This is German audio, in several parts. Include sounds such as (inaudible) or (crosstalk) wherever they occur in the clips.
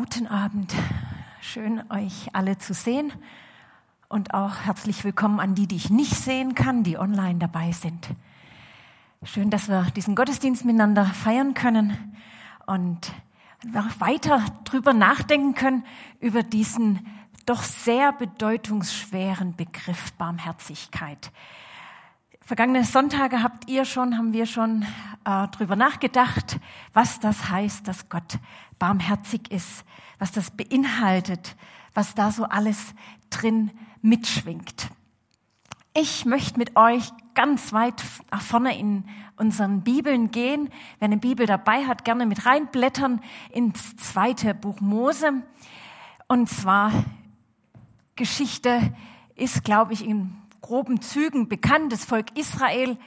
guten Abend. Schön, euch alle zu sehen. Und auch herzlich willkommen an die, die ich nicht sehen kann, die online dabei sind. Schön, dass wir diesen Gottesdienst miteinander feiern können und noch weiter drüber nachdenken können über diesen doch sehr bedeutungsschweren Begriff Barmherzigkeit. Vergangene Sonntage habt ihr schon, haben wir schon äh, drüber nachgedacht, was das heißt, dass Gott barmherzig ist, was das beinhaltet, was da so alles drin mitschwingt. Ich möchte mit euch ganz weit nach vorne in unseren Bibeln gehen. Wer eine Bibel dabei hat, gerne mit reinblättern ins zweite Buch Mose. Und zwar Geschichte ist, glaube ich, in groben Zügen bekannt. Das Volk Israel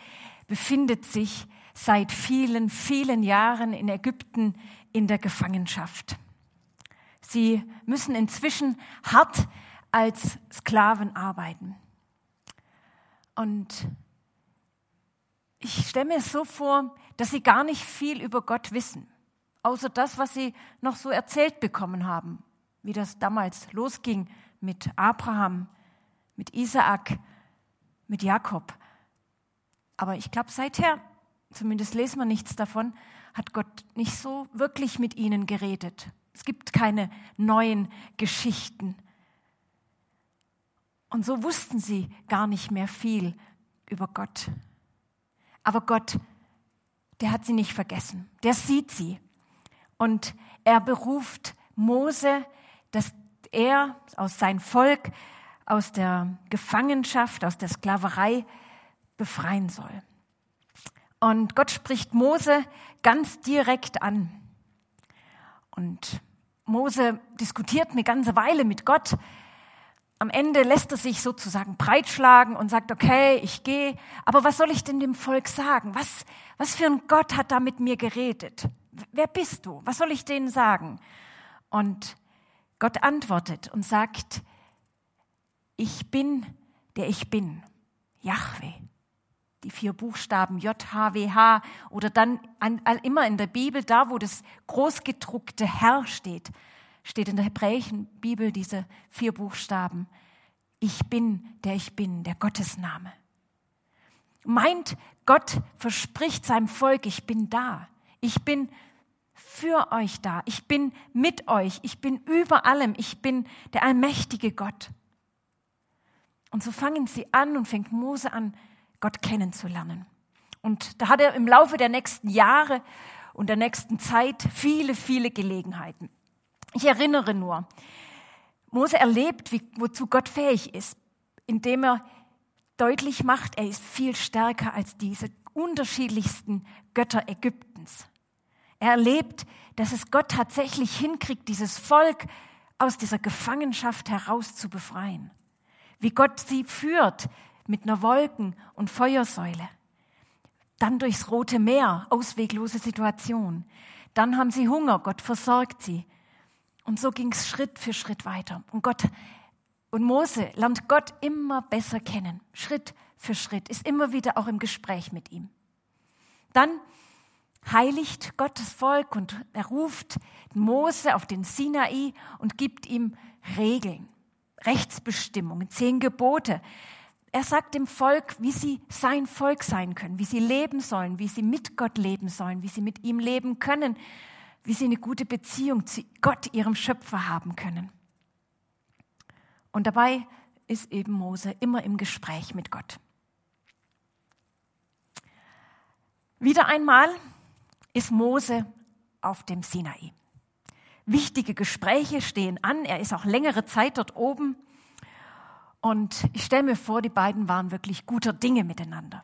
befindet sich seit vielen, vielen Jahren in Ägypten in der Gefangenschaft. Sie müssen inzwischen hart als Sklaven arbeiten. Und ich stelle mir so vor, dass sie gar nicht viel über Gott wissen, außer das, was sie noch so erzählt bekommen haben, wie das damals losging mit Abraham, mit Isaak, mit Jakob. Aber ich glaube, seither, zumindest lesen wir nichts davon, hat Gott nicht so wirklich mit ihnen geredet. Es gibt keine neuen Geschichten. Und so wussten sie gar nicht mehr viel über Gott. Aber Gott, der hat sie nicht vergessen. Der sieht sie. Und er beruft Mose, dass er aus sein Volk aus der Gefangenschaft, aus der Sklaverei befreien soll. Und Gott spricht Mose ganz direkt an. Und Mose diskutiert eine ganze Weile mit Gott. Am Ende lässt er sich sozusagen breitschlagen und sagt, okay, ich gehe, aber was soll ich denn dem Volk sagen? Was, was für ein Gott hat da mit mir geredet? Wer bist du? Was soll ich denen sagen? Und Gott antwortet und sagt, ich bin, der ich bin, Yahweh die vier Buchstaben J, H, W, H oder dann an, an, immer in der Bibel, da wo das großgedruckte Herr steht, steht in der hebräischen Bibel diese vier Buchstaben. Ich bin, der ich bin, der Gottesname. Meint Gott verspricht seinem Volk, ich bin da. Ich bin für euch da. Ich bin mit euch. Ich bin über allem. Ich bin der allmächtige Gott. Und so fangen sie an und fängt Mose an, Gott kennenzulernen. Und da hat er im Laufe der nächsten Jahre und der nächsten Zeit viele, viele Gelegenheiten. Ich erinnere nur, Mose erlebt, wie, wozu Gott fähig ist, indem er deutlich macht, er ist viel stärker als diese unterschiedlichsten Götter Ägyptens. Er erlebt, dass es Gott tatsächlich hinkriegt, dieses Volk aus dieser Gefangenschaft heraus zu befreien. Wie Gott sie führt, mit einer Wolken- und Feuersäule. Dann durchs Rote Meer, ausweglose Situation. Dann haben sie Hunger, Gott versorgt sie. Und so ging es Schritt für Schritt weiter. Und Gott und Mose lernt Gott immer besser kennen, Schritt für Schritt, ist immer wieder auch im Gespräch mit ihm. Dann heiligt Gott das Volk und er ruft Mose auf den Sinai und gibt ihm Regeln, Rechtsbestimmungen, zehn Gebote, er sagt dem Volk, wie sie sein Volk sein können, wie sie leben sollen, wie sie mit Gott leben sollen, wie sie mit ihm leben können, wie sie eine gute Beziehung zu Gott, ihrem Schöpfer, haben können. Und dabei ist eben Mose immer im Gespräch mit Gott. Wieder einmal ist Mose auf dem Sinai. Wichtige Gespräche stehen an. Er ist auch längere Zeit dort oben. Und ich stelle mir vor, die beiden waren wirklich guter Dinge miteinander.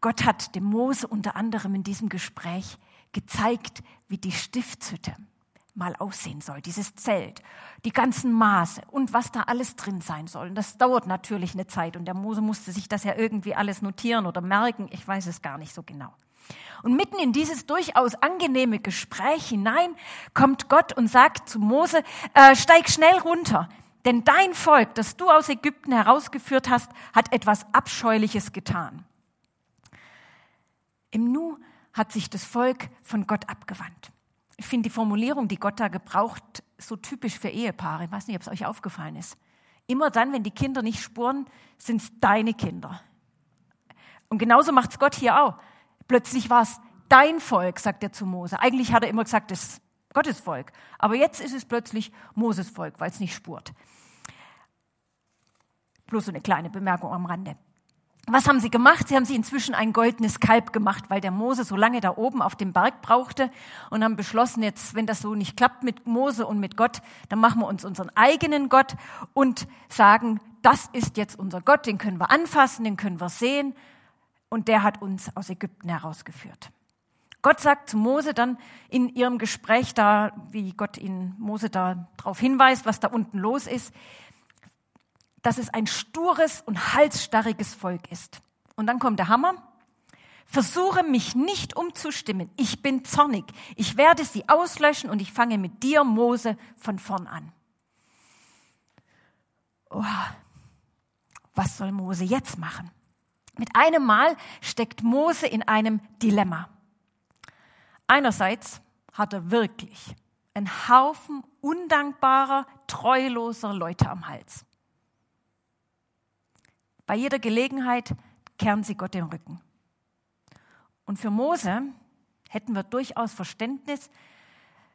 Gott hat dem Mose unter anderem in diesem Gespräch gezeigt, wie die Stiftshütte mal aussehen soll, dieses Zelt, die ganzen Maße und was da alles drin sein soll. Und das dauert natürlich eine Zeit und der Mose musste sich das ja irgendwie alles notieren oder merken, ich weiß es gar nicht so genau. Und mitten in dieses durchaus angenehme Gespräch hinein kommt Gott und sagt zu Mose, äh, steig schnell runter, denn dein Volk, das du aus Ägypten herausgeführt hast, hat etwas Abscheuliches getan. Im Nu hat sich das Volk von Gott abgewandt. Ich finde die Formulierung, die Gott da gebraucht, so typisch für Ehepaare. Ich weiß nicht, ob es euch aufgefallen ist. Immer dann, wenn die Kinder nicht spuren, sind es deine Kinder. Und genauso macht es Gott hier auch. Plötzlich war es dein Volk, sagt er zu Mose. Eigentlich hat er immer gesagt, das ist Gottes Volk. Aber jetzt ist es plötzlich Moses Volk, weil es nicht spurt. Bloß so eine kleine Bemerkung am Rande. Was haben sie gemacht? Sie haben sie inzwischen ein goldenes Kalb gemacht, weil der Mose so lange da oben auf dem Berg brauchte und haben beschlossen, jetzt, wenn das so nicht klappt mit Mose und mit Gott, dann machen wir uns unseren eigenen Gott und sagen, das ist jetzt unser Gott, den können wir anfassen, den können wir sehen und der hat uns aus Ägypten herausgeführt. Gott sagt zu Mose dann in ihrem Gespräch da, wie Gott ihn Mose da darauf hinweist, was da unten los ist, dass es ein stures und halsstarriges Volk ist. Und dann kommt der Hammer. Versuche mich nicht umzustimmen. Ich bin zornig. Ich werde sie auslöschen und ich fange mit dir, Mose, von vorn an. Oh, was soll Mose jetzt machen? Mit einem Mal steckt Mose in einem Dilemma. Einerseits hat er wirklich einen Haufen undankbarer, treuloser Leute am Hals. Bei jeder Gelegenheit kehren sie Gott den Rücken. Und für Mose hätten wir durchaus Verständnis,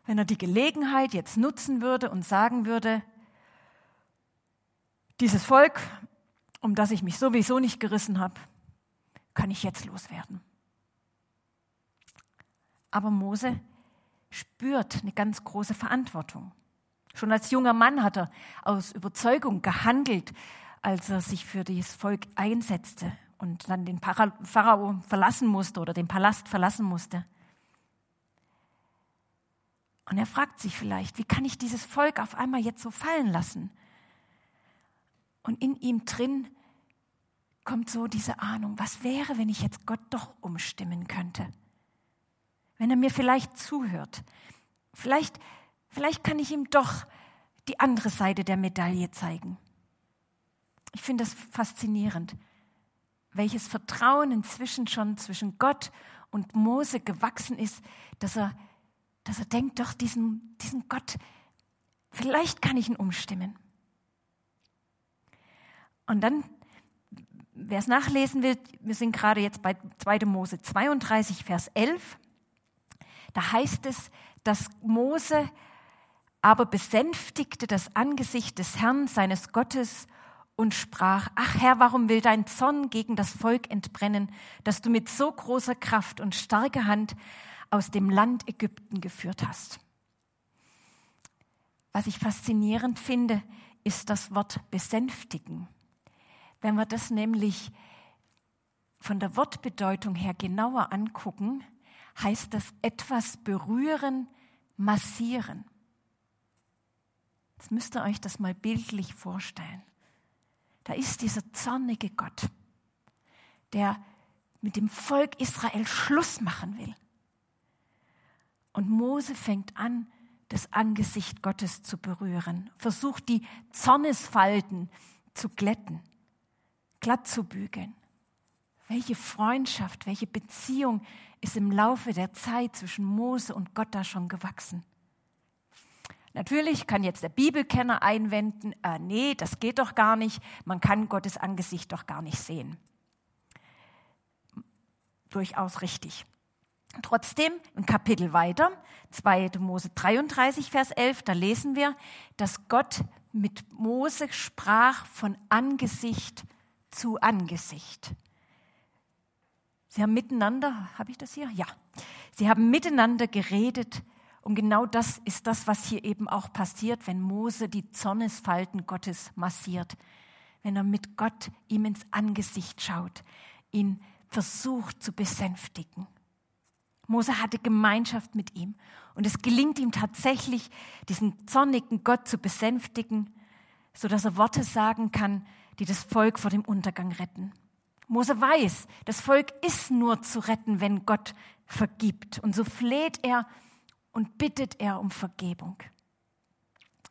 wenn er die Gelegenheit jetzt nutzen würde und sagen würde, dieses Volk, um das ich mich sowieso nicht gerissen habe, kann ich jetzt loswerden. Aber Mose spürt eine ganz große Verantwortung. Schon als junger Mann hat er aus Überzeugung gehandelt, als er sich für das Volk einsetzte und dann den Pharao verlassen musste oder den Palast verlassen musste. Und er fragt sich vielleicht, wie kann ich dieses Volk auf einmal jetzt so fallen lassen? Und in ihm drin kommt so diese Ahnung, was wäre, wenn ich jetzt Gott doch umstimmen könnte? Wenn er mir vielleicht zuhört. Vielleicht, vielleicht kann ich ihm doch die andere Seite der Medaille zeigen. Ich finde das faszinierend, welches Vertrauen inzwischen schon zwischen Gott und Mose gewachsen ist, dass er, dass er denkt, doch diesen, diesen Gott, vielleicht kann ich ihn umstimmen. Und dann, wer es nachlesen will, wir sind gerade jetzt bei 2. Mose 32, Vers 11. Da heißt es, dass Mose aber besänftigte das Angesicht des Herrn, seines Gottes, und sprach, ach Herr, warum will dein Zorn gegen das Volk entbrennen, das du mit so großer Kraft und starker Hand aus dem Land Ägypten geführt hast? Was ich faszinierend finde, ist das Wort besänftigen. Wenn wir das nämlich von der Wortbedeutung her genauer angucken, heißt das etwas berühren, massieren. Jetzt müsst ihr euch das mal bildlich vorstellen. Da ist dieser zornige Gott, der mit dem Volk Israel Schluss machen will. Und Mose fängt an, das Angesicht Gottes zu berühren, versucht die Zornesfalten zu glätten, glatt zu bügeln. Welche Freundschaft, welche Beziehung ist im Laufe der Zeit zwischen Mose und Gott da schon gewachsen? Natürlich kann jetzt der Bibelkenner einwenden, äh, nee, das geht doch gar nicht, man kann Gottes Angesicht doch gar nicht sehen. Durchaus richtig. Trotzdem, ein Kapitel weiter, 2. Mose 33, Vers 11, da lesen wir, dass Gott mit Mose sprach von Angesicht zu Angesicht. Sie haben miteinander, habe ich das hier? Ja. Sie haben miteinander geredet und genau das ist das, was hier eben auch passiert, wenn Mose die Zornesfalten Gottes massiert, wenn er mit Gott ihm ins Angesicht schaut, ihn versucht zu besänftigen. Mose hatte Gemeinschaft mit ihm und es gelingt ihm tatsächlich, diesen zornigen Gott zu besänftigen, so dass er Worte sagen kann, die das Volk vor dem Untergang retten. Mose weiß, das Volk ist nur zu retten, wenn Gott vergibt. Und so fleht er und bittet er um Vergebung.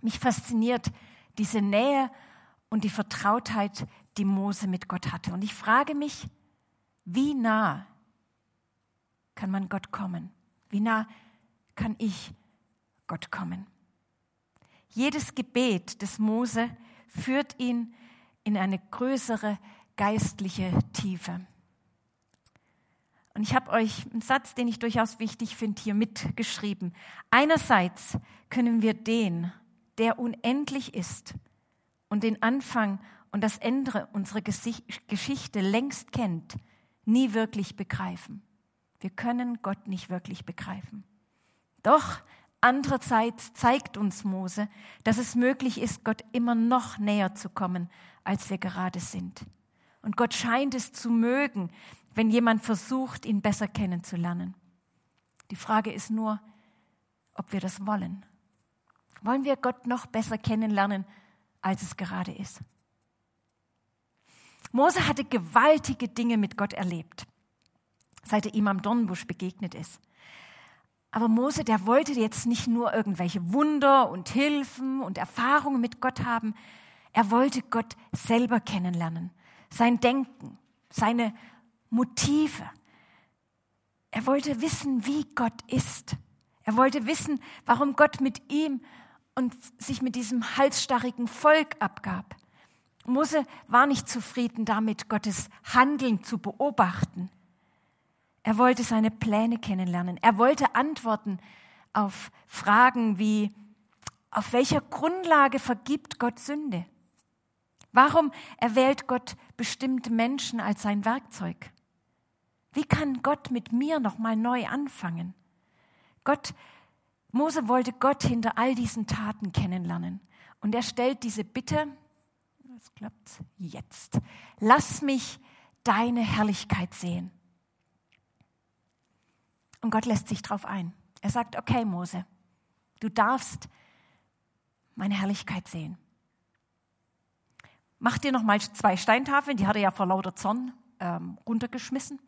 Mich fasziniert diese Nähe und die Vertrautheit, die Mose mit Gott hatte. Und ich frage mich, wie nah kann man Gott kommen? Wie nah kann ich Gott kommen. Jedes Gebet des Mose führt ihn in eine größere geistliche Tiefe. Und ich habe euch einen Satz, den ich durchaus wichtig finde, hier mitgeschrieben. Einerseits können wir den, der unendlich ist und den Anfang und das Ende unserer Geschichte längst kennt, nie wirklich begreifen. Wir können Gott nicht wirklich begreifen. Doch andererseits zeigt uns Mose, dass es möglich ist, Gott immer noch näher zu kommen, als wir gerade sind. Und Gott scheint es zu mögen, wenn jemand versucht, ihn besser kennenzulernen. Die Frage ist nur, ob wir das wollen. Wollen wir Gott noch besser kennenlernen, als es gerade ist? Mose hatte gewaltige Dinge mit Gott erlebt, seit er ihm am Dornbusch begegnet ist. Aber Mose, der wollte jetzt nicht nur irgendwelche Wunder und Hilfen und Erfahrungen mit Gott haben, er wollte Gott selber kennenlernen, sein Denken, seine Motive. Er wollte wissen, wie Gott ist. Er wollte wissen, warum Gott mit ihm und sich mit diesem halsstarrigen Volk abgab. Mose war nicht zufrieden damit, Gottes Handeln zu beobachten. Er wollte seine Pläne kennenlernen. Er wollte Antworten auf Fragen wie, auf welcher Grundlage vergibt Gott Sünde? Warum erwählt Gott bestimmte Menschen als sein Werkzeug? Wie kann Gott mit mir nochmal neu anfangen? Gott, Mose wollte Gott hinter all diesen Taten kennenlernen. Und er stellt diese Bitte, es klappt jetzt, lass mich deine Herrlichkeit sehen. Und Gott lässt sich darauf ein. Er sagt, okay Mose, du darfst meine Herrlichkeit sehen. Mach dir noch mal zwei Steintafeln, die hat er ja vor lauter Zorn ähm, runtergeschmissen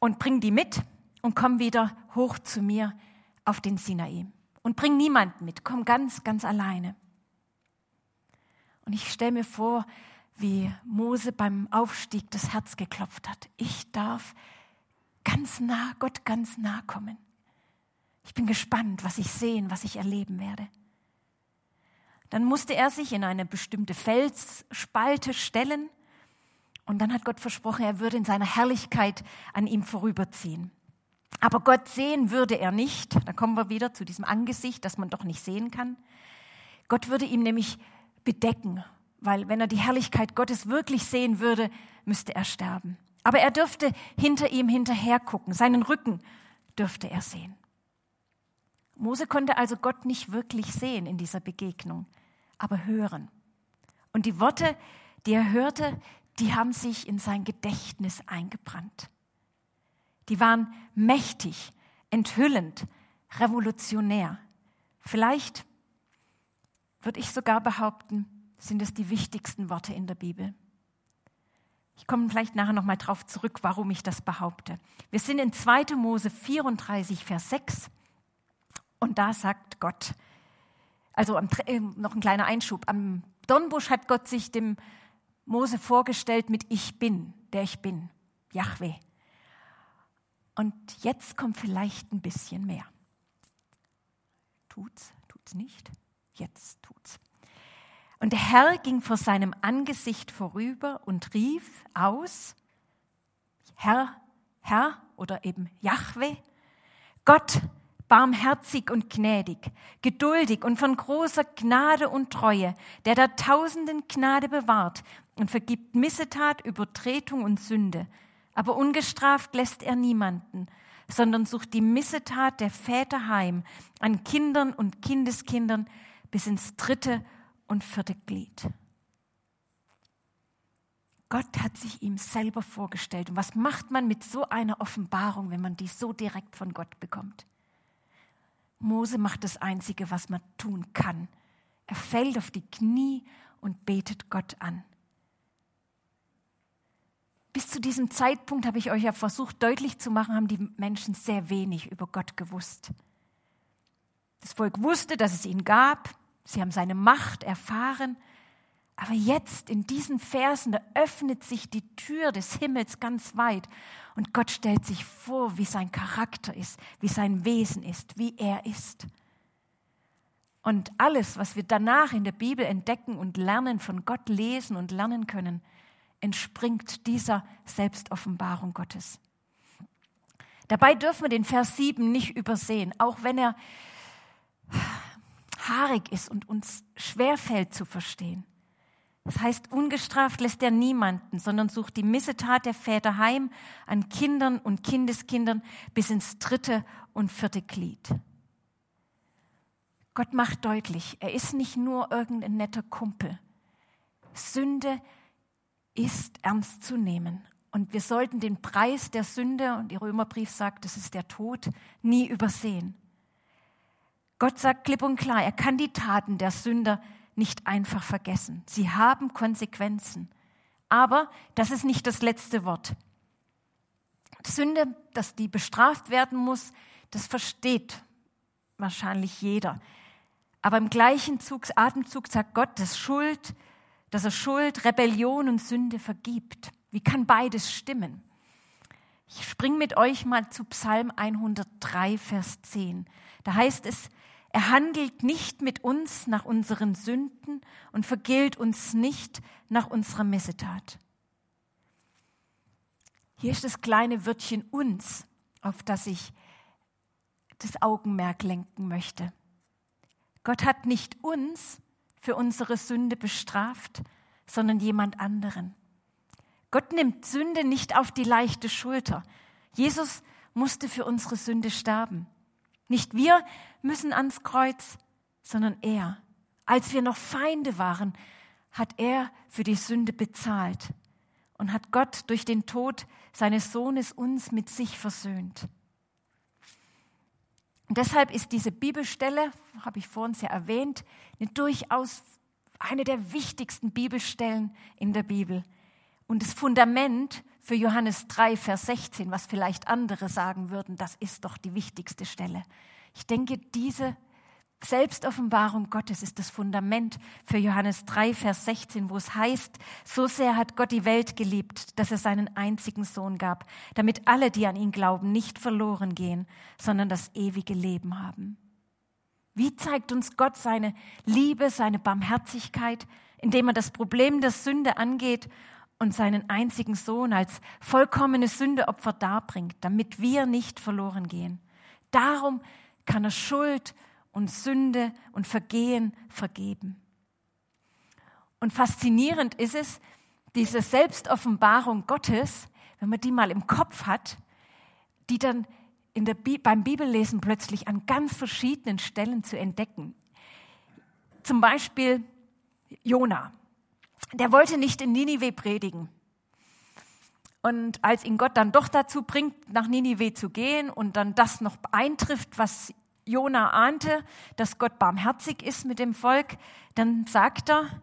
und bring die mit und komm wieder hoch zu mir auf den Sinai. Und bring niemanden mit, komm ganz, ganz alleine. Und ich stelle mir vor, wie Mose beim Aufstieg das Herz geklopft hat. Ich darf ganz nah, Gott ganz nah kommen. Ich bin gespannt, was ich sehen, was ich erleben werde. Dann musste er sich in eine bestimmte Felsspalte stellen und dann hat Gott versprochen, er würde in seiner Herrlichkeit an ihm vorüberziehen. Aber Gott sehen würde er nicht. Da kommen wir wieder zu diesem Angesicht, das man doch nicht sehen kann. Gott würde ihm nämlich bedecken, weil wenn er die Herrlichkeit Gottes wirklich sehen würde, müsste er sterben. Aber er dürfte hinter ihm hinterher gucken, seinen Rücken dürfte er sehen. Mose konnte also Gott nicht wirklich sehen in dieser Begegnung, aber hören. Und die Worte, die er hörte, die haben sich in sein Gedächtnis eingebrannt. Die waren mächtig, enthüllend, revolutionär. Vielleicht würde ich sogar behaupten, sind es die wichtigsten Worte in der Bibel. Ich komme vielleicht nachher nochmal drauf zurück, warum ich das behaupte. Wir sind in 2. Mose 34, Vers 6 und da sagt Gott, also am, äh, noch ein kleiner Einschub, am Dornbusch hat Gott sich dem Mose vorgestellt mit Ich bin, der ich bin, Yahweh. Und jetzt kommt vielleicht ein bisschen mehr. Tut's, tut's nicht? Jetzt tut's. Und der Herr ging vor seinem Angesicht vorüber und rief aus, Herr, Herr oder eben Yahweh, Gott, barmherzig und gnädig, geduldig und von großer Gnade und Treue, der der Tausenden Gnade bewahrt und vergibt Missetat, Übertretung und Sünde. Aber ungestraft lässt er niemanden, sondern sucht die Missetat der Väter heim an Kindern und Kindeskindern bis ins dritte und vierte Glied. Gott hat sich ihm selber vorgestellt. Und was macht man mit so einer Offenbarung, wenn man die so direkt von Gott bekommt? Mose macht das Einzige, was man tun kann. Er fällt auf die Knie und betet Gott an. Bis zu diesem Zeitpunkt habe ich euch ja versucht deutlich zu machen, haben die Menschen sehr wenig über Gott gewusst. Das Volk wusste, dass es ihn gab. Sie haben seine Macht erfahren. Aber jetzt in diesen Versen, da öffnet sich die Tür des Himmels ganz weit und Gott stellt sich vor, wie sein Charakter ist, wie sein Wesen ist, wie er ist. Und alles, was wir danach in der Bibel entdecken und lernen, von Gott lesen und lernen können, entspringt dieser Selbstoffenbarung Gottes. Dabei dürfen wir den Vers 7 nicht übersehen, auch wenn er haarig ist und uns schwerfällt zu verstehen. Das heißt, ungestraft lässt er niemanden, sondern sucht die Missetat der Väter heim an Kindern und Kindeskindern bis ins dritte und vierte Glied. Gott macht deutlich, er ist nicht nur irgendein netter Kumpel. Sünde ist ernst zu nehmen. Und wir sollten den Preis der Sünde, und der Römerbrief sagt, das ist der Tod, nie übersehen. Gott sagt klipp und klar, er kann die Taten der Sünder nicht einfach vergessen. Sie haben Konsequenzen. Aber das ist nicht das letzte Wort. Sünde, dass die bestraft werden muss, das versteht wahrscheinlich jeder. Aber im gleichen Zug, Atemzug sagt Gott, dass Schuld, dass er Schuld, Rebellion und Sünde vergibt. Wie kann beides stimmen? Ich springe mit euch mal zu Psalm 103, Vers 10. Da heißt es, er handelt nicht mit uns nach unseren Sünden und vergilt uns nicht nach unserer Missetat. Hier ist das kleine Wörtchen uns, auf das ich das Augenmerk lenken möchte. Gott hat nicht uns für unsere Sünde bestraft, sondern jemand anderen. Gott nimmt Sünde nicht auf die leichte Schulter. Jesus musste für unsere Sünde sterben. Nicht wir müssen ans Kreuz, sondern er. Als wir noch Feinde waren, hat er für die Sünde bezahlt und hat Gott durch den Tod seines Sohnes uns mit sich versöhnt. Und deshalb ist diese Bibelstelle, habe ich vorhin ja erwähnt, eine durchaus eine der wichtigsten Bibelstellen in der Bibel. Und das Fundament für Johannes 3, Vers 16, was vielleicht andere sagen würden, das ist doch die wichtigste Stelle. Ich denke, diese Selbstoffenbarung Gottes ist das Fundament für Johannes 3, Vers 16, wo es heißt, so sehr hat Gott die Welt geliebt, dass er seinen einzigen Sohn gab, damit alle, die an ihn glauben, nicht verloren gehen, sondern das ewige Leben haben. Wie zeigt uns Gott seine Liebe, seine Barmherzigkeit, indem er das Problem der Sünde angeht und seinen einzigen Sohn als vollkommenes Sündeopfer darbringt, damit wir nicht verloren gehen. Darum kann er Schuld und Sünde und Vergehen vergeben. Und faszinierend ist es, diese Selbstoffenbarung Gottes, wenn man die mal im Kopf hat, die dann in der Bi beim Bibellesen plötzlich an ganz verschiedenen Stellen zu entdecken. Zum Beispiel Jona. Der wollte nicht in Ninive predigen. Und als ihn Gott dann doch dazu bringt, nach Ninive zu gehen und dann das noch eintrifft, was Jona ahnte, dass Gott barmherzig ist mit dem Volk, dann sagt er,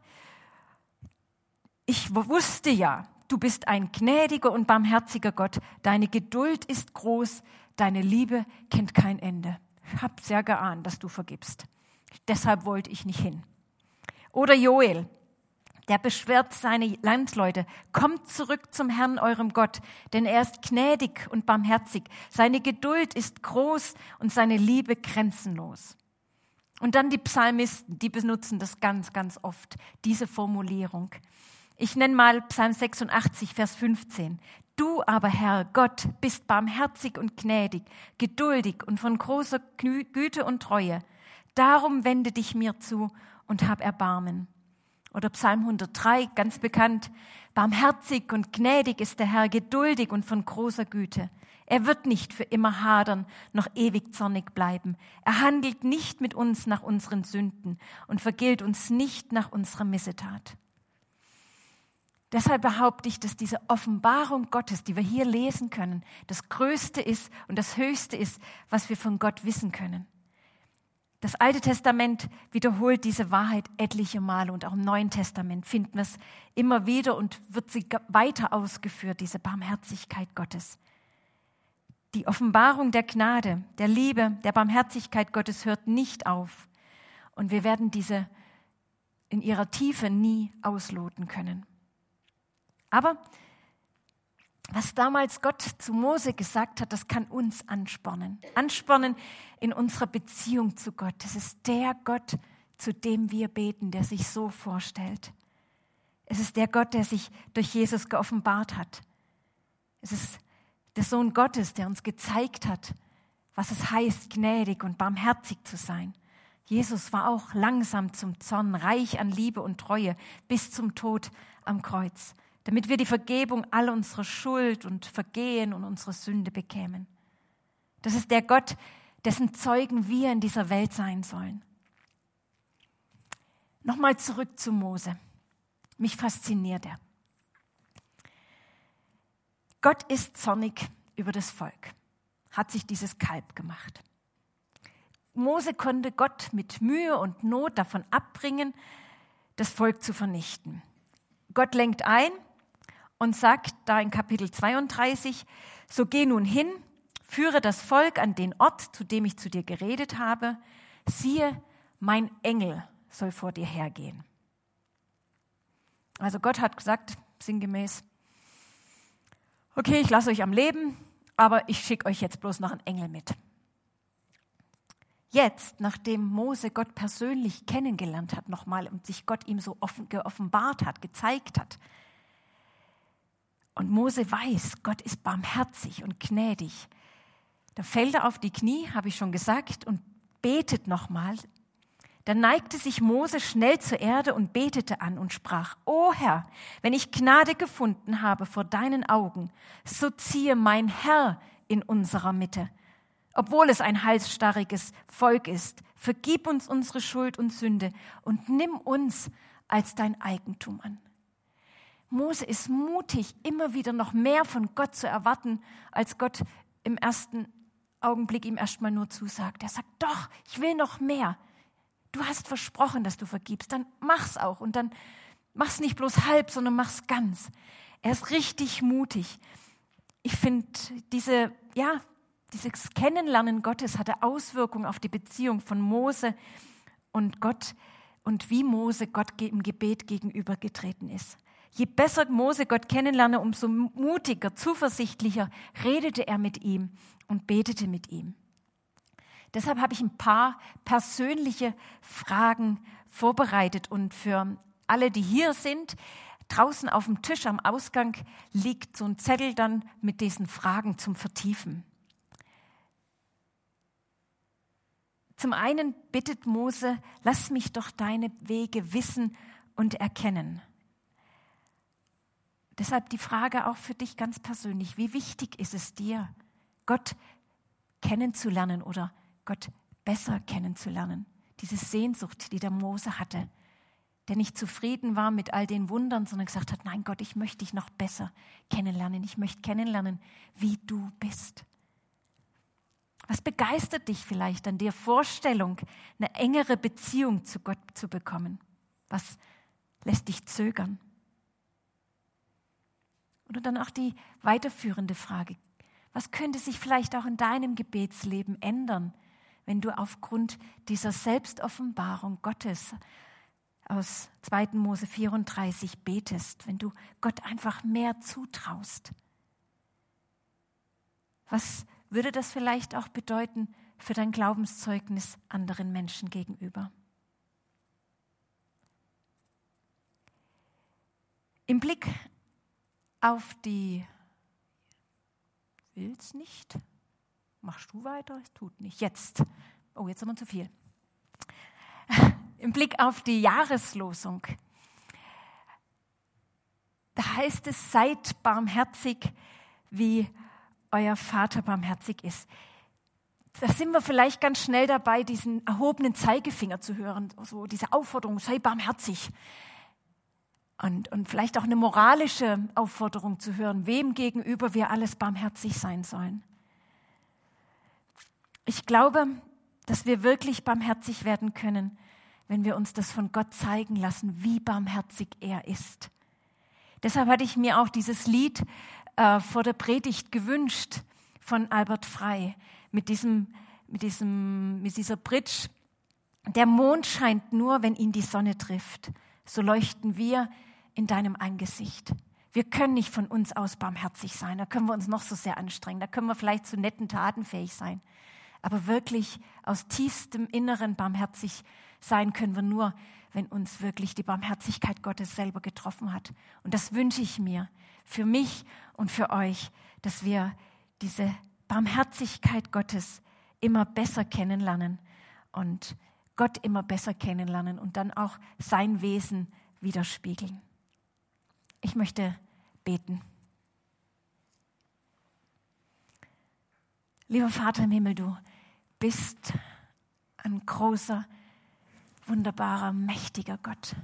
ich wusste ja, du bist ein gnädiger und barmherziger Gott, deine Geduld ist groß, deine Liebe kennt kein Ende. Ich habe sehr geahnt, dass du vergibst. Deshalb wollte ich nicht hin. Oder Joel, der beschwert seine Landsleute, kommt zurück zum Herrn eurem Gott, denn er ist gnädig und barmherzig. Seine Geduld ist groß und seine Liebe grenzenlos. Und dann die Psalmisten, die benutzen das ganz, ganz oft, diese Formulierung. Ich nenne mal Psalm 86, Vers 15. Du aber, Herr Gott, bist barmherzig und gnädig, geduldig und von großer Güte und Treue. Darum wende dich mir zu und hab Erbarmen. Oder Psalm 103, ganz bekannt. Barmherzig und gnädig ist der Herr, geduldig und von großer Güte. Er wird nicht für immer hadern, noch ewig zornig bleiben. Er handelt nicht mit uns nach unseren Sünden und vergilt uns nicht nach unserer Missetat. Deshalb behaupte ich, dass diese Offenbarung Gottes, die wir hier lesen können, das Größte ist und das Höchste ist, was wir von Gott wissen können. Das Alte Testament wiederholt diese Wahrheit etliche Male und auch im Neuen Testament finden wir es immer wieder und wird sie weiter ausgeführt, diese Barmherzigkeit Gottes. Die Offenbarung der Gnade, der Liebe, der Barmherzigkeit Gottes hört nicht auf und wir werden diese in ihrer Tiefe nie ausloten können. Aber was damals Gott zu Mose gesagt hat, das kann uns anspornen. Anspornen in unserer Beziehung zu Gott. Das ist der Gott, zu dem wir beten, der sich so vorstellt. Es ist der Gott, der sich durch Jesus geoffenbart hat. Es ist der Sohn Gottes, der uns gezeigt hat, was es heißt, gnädig und barmherzig zu sein. Jesus war auch langsam zum Zorn, reich an Liebe und Treue bis zum Tod am Kreuz, damit wir die Vergebung all unserer Schuld und Vergehen und unserer Sünde bekämen. Das ist der Gott, dessen Zeugen wir in dieser Welt sein sollen. Nochmal zurück zu Mose. Mich fasziniert er. Gott ist zornig über das Volk, hat sich dieses Kalb gemacht. Mose konnte Gott mit Mühe und Not davon abbringen, das Volk zu vernichten. Gott lenkt ein und sagt da in Kapitel 32, so geh nun hin, führe das Volk an den Ort, zu dem ich zu dir geredet habe. Siehe, mein Engel soll vor dir hergehen. Also Gott hat gesagt, sinngemäß, okay, ich lasse euch am Leben, aber ich schicke euch jetzt bloß noch einen Engel mit. Jetzt, nachdem Mose Gott persönlich kennengelernt hat nochmal und sich Gott ihm so offen, geoffenbart hat, gezeigt hat, und Mose weiß, Gott ist barmherzig und gnädig, da fällt er auf die Knie, habe ich schon gesagt, und betet nochmal dann neigte sich Mose schnell zur Erde und betete an und sprach, O Herr, wenn ich Gnade gefunden habe vor deinen Augen, so ziehe mein Herr in unserer Mitte. Obwohl es ein halsstarriges Volk ist, vergib uns unsere Schuld und Sünde und nimm uns als dein Eigentum an. Mose ist mutig, immer wieder noch mehr von Gott zu erwarten, als Gott im ersten Augenblick ihm erstmal nur zusagt. Er sagt, doch, ich will noch mehr du hast versprochen, dass du vergibst, dann mach's auch und dann mach's nicht bloß halb, sondern mach's ganz. Er ist richtig mutig. Ich finde, diese, ja, dieses Kennenlernen Gottes hatte Auswirkungen auf die Beziehung von Mose und Gott und wie Mose Gott im Gebet gegenübergetreten ist. Je besser Mose Gott kennenlerne, umso mutiger, zuversichtlicher redete er mit ihm und betete mit ihm. Deshalb habe ich ein paar persönliche Fragen vorbereitet und für alle, die hier sind, draußen auf dem Tisch am Ausgang liegt so ein Zettel dann mit diesen Fragen zum Vertiefen. Zum einen bittet Mose, lass mich doch deine Wege wissen und erkennen. Deshalb die Frage auch für dich ganz persönlich, wie wichtig ist es dir, Gott kennenzulernen oder Gott besser kennenzulernen. Diese Sehnsucht, die der Mose hatte, der nicht zufrieden war mit all den Wundern, sondern gesagt hat, nein Gott, ich möchte dich noch besser kennenlernen. Ich möchte kennenlernen, wie du bist. Was begeistert dich vielleicht an der Vorstellung, eine engere Beziehung zu Gott zu bekommen? Was lässt dich zögern? Oder dann auch die weiterführende Frage, was könnte sich vielleicht auch in deinem Gebetsleben ändern, wenn du aufgrund dieser Selbstoffenbarung Gottes aus 2. Mose 34 betest, wenn du Gott einfach mehr zutraust. Was würde das vielleicht auch bedeuten für dein Glaubenszeugnis anderen Menschen gegenüber? Im Blick auf die will's nicht Machst du weiter? Es tut nicht. Jetzt. Oh, jetzt haben wir zu viel. (laughs) Im Blick auf die Jahreslosung. Da heißt es, seid barmherzig, wie euer Vater barmherzig ist. Da sind wir vielleicht ganz schnell dabei, diesen erhobenen Zeigefinger zu hören, so diese Aufforderung, sei barmherzig. Und, und vielleicht auch eine moralische Aufforderung zu hören, wem gegenüber wir alles barmherzig sein sollen. Ich glaube, dass wir wirklich barmherzig werden können, wenn wir uns das von Gott zeigen lassen, wie barmherzig er ist. Deshalb hatte ich mir auch dieses Lied äh, vor der Predigt gewünscht von Albert Frei mit diesem, mit diesem, mit dieser Bridge. Der Mond scheint nur, wenn ihn die Sonne trifft. So leuchten wir in deinem Angesicht. Wir können nicht von uns aus barmherzig sein. Da können wir uns noch so sehr anstrengen. Da können wir vielleicht zu netten Taten fähig sein aber wirklich aus tiefstem Inneren barmherzig sein können wir nur, wenn uns wirklich die Barmherzigkeit Gottes selber getroffen hat. Und das wünsche ich mir für mich und für euch, dass wir diese Barmherzigkeit Gottes immer besser kennenlernen und Gott immer besser kennenlernen und dann auch sein Wesen widerspiegeln. Ich möchte beten. Lieber Vater im Himmel, du bist ein großer, wunderbarer, mächtiger Gott.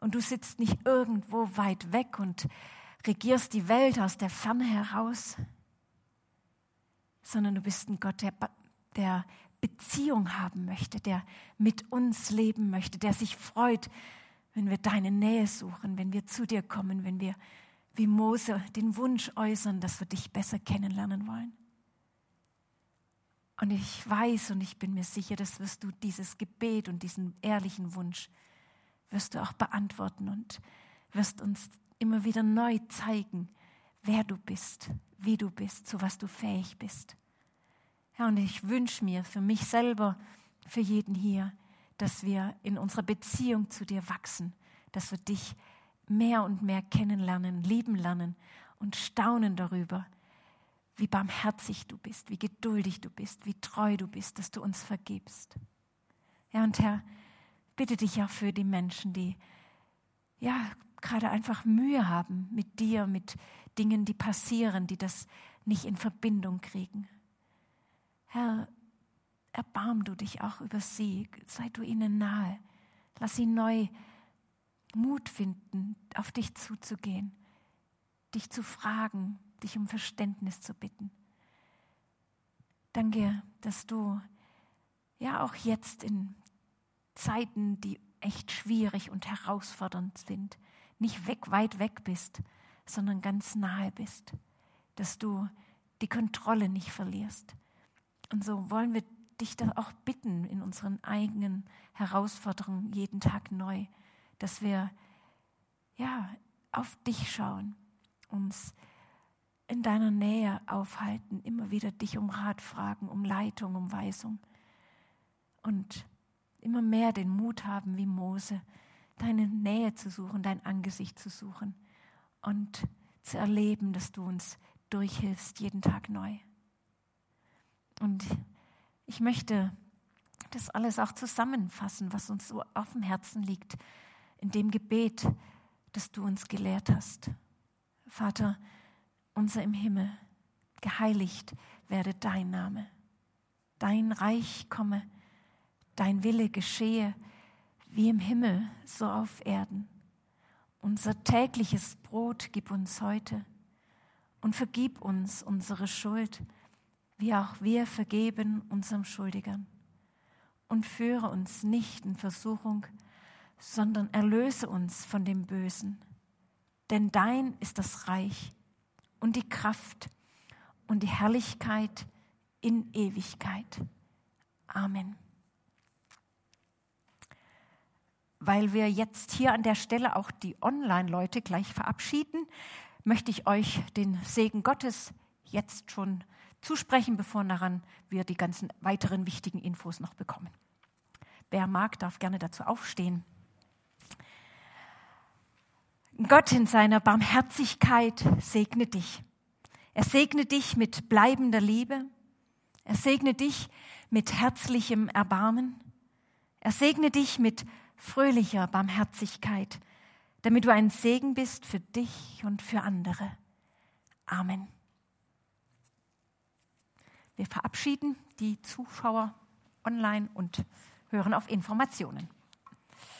Und du sitzt nicht irgendwo weit weg und regierst die Welt aus der Ferne heraus, sondern du bist ein Gott, der, der Beziehung haben möchte, der mit uns leben möchte, der sich freut, wenn wir deine Nähe suchen, wenn wir zu dir kommen, wenn wir wie Mose den Wunsch äußern, dass wir dich besser kennenlernen wollen. Und ich weiß und ich bin mir sicher, dass wirst du dieses Gebet und diesen ehrlichen Wunsch wirst du auch beantworten und wirst uns immer wieder neu zeigen, wer du bist, wie du bist, zu was du fähig bist. Ja, und ich wünsche mir für mich selber, für jeden hier, dass wir in unserer Beziehung zu dir wachsen, dass wir dich mehr und mehr kennenlernen, lieben lernen und staunen darüber, wie barmherzig du bist, wie geduldig du bist, wie treu du bist, dass du uns vergibst. Ja, und Herr, bitte dich auch für die Menschen, die ja gerade einfach Mühe haben mit dir, mit Dingen, die passieren, die das nicht in Verbindung kriegen. Herr, erbarm du dich auch über sie, sei du ihnen nahe, lass sie neu Mut finden, auf dich zuzugehen, dich zu fragen, dich um Verständnis zu bitten. Danke, dass du ja auch jetzt in Zeiten, die echt schwierig und herausfordernd sind, nicht weg, weit weg bist, sondern ganz nahe bist, dass du die Kontrolle nicht verlierst. Und so wollen wir dich dann auch bitten in unseren eigenen Herausforderungen jeden Tag neu, dass wir ja auf dich schauen, uns in deiner Nähe aufhalten, immer wieder dich um Rat fragen, um Leitung, um Weisung und immer mehr den Mut haben wie Mose, deine Nähe zu suchen, dein Angesicht zu suchen und zu erleben, dass du uns durchhilfst jeden Tag neu. Und ich möchte das alles auch zusammenfassen, was uns so auf dem Herzen liegt, in dem Gebet, das du uns gelehrt hast. Vater, unser im Himmel, geheiligt werde dein Name. Dein Reich komme, dein Wille geschehe, wie im Himmel, so auf Erden. Unser tägliches Brot gib uns heute und vergib uns unsere Schuld, wie auch wir vergeben unserem Schuldigern. Und führe uns nicht in Versuchung, sondern erlöse uns von dem Bösen. Denn dein ist das Reich und die Kraft und die Herrlichkeit in Ewigkeit. Amen. Weil wir jetzt hier an der Stelle auch die Online-Leute gleich verabschieden, möchte ich euch den Segen Gottes jetzt schon zusprechen, bevor daran wir die ganzen weiteren wichtigen Infos noch bekommen. Wer mag, darf gerne dazu aufstehen. Gott in seiner Barmherzigkeit segne dich. Er segne dich mit bleibender Liebe. Er segne dich mit herzlichem Erbarmen. Er segne dich mit fröhlicher Barmherzigkeit, damit du ein Segen bist für dich und für andere. Amen. Wir verabschieden die Zuschauer online und hören auf Informationen.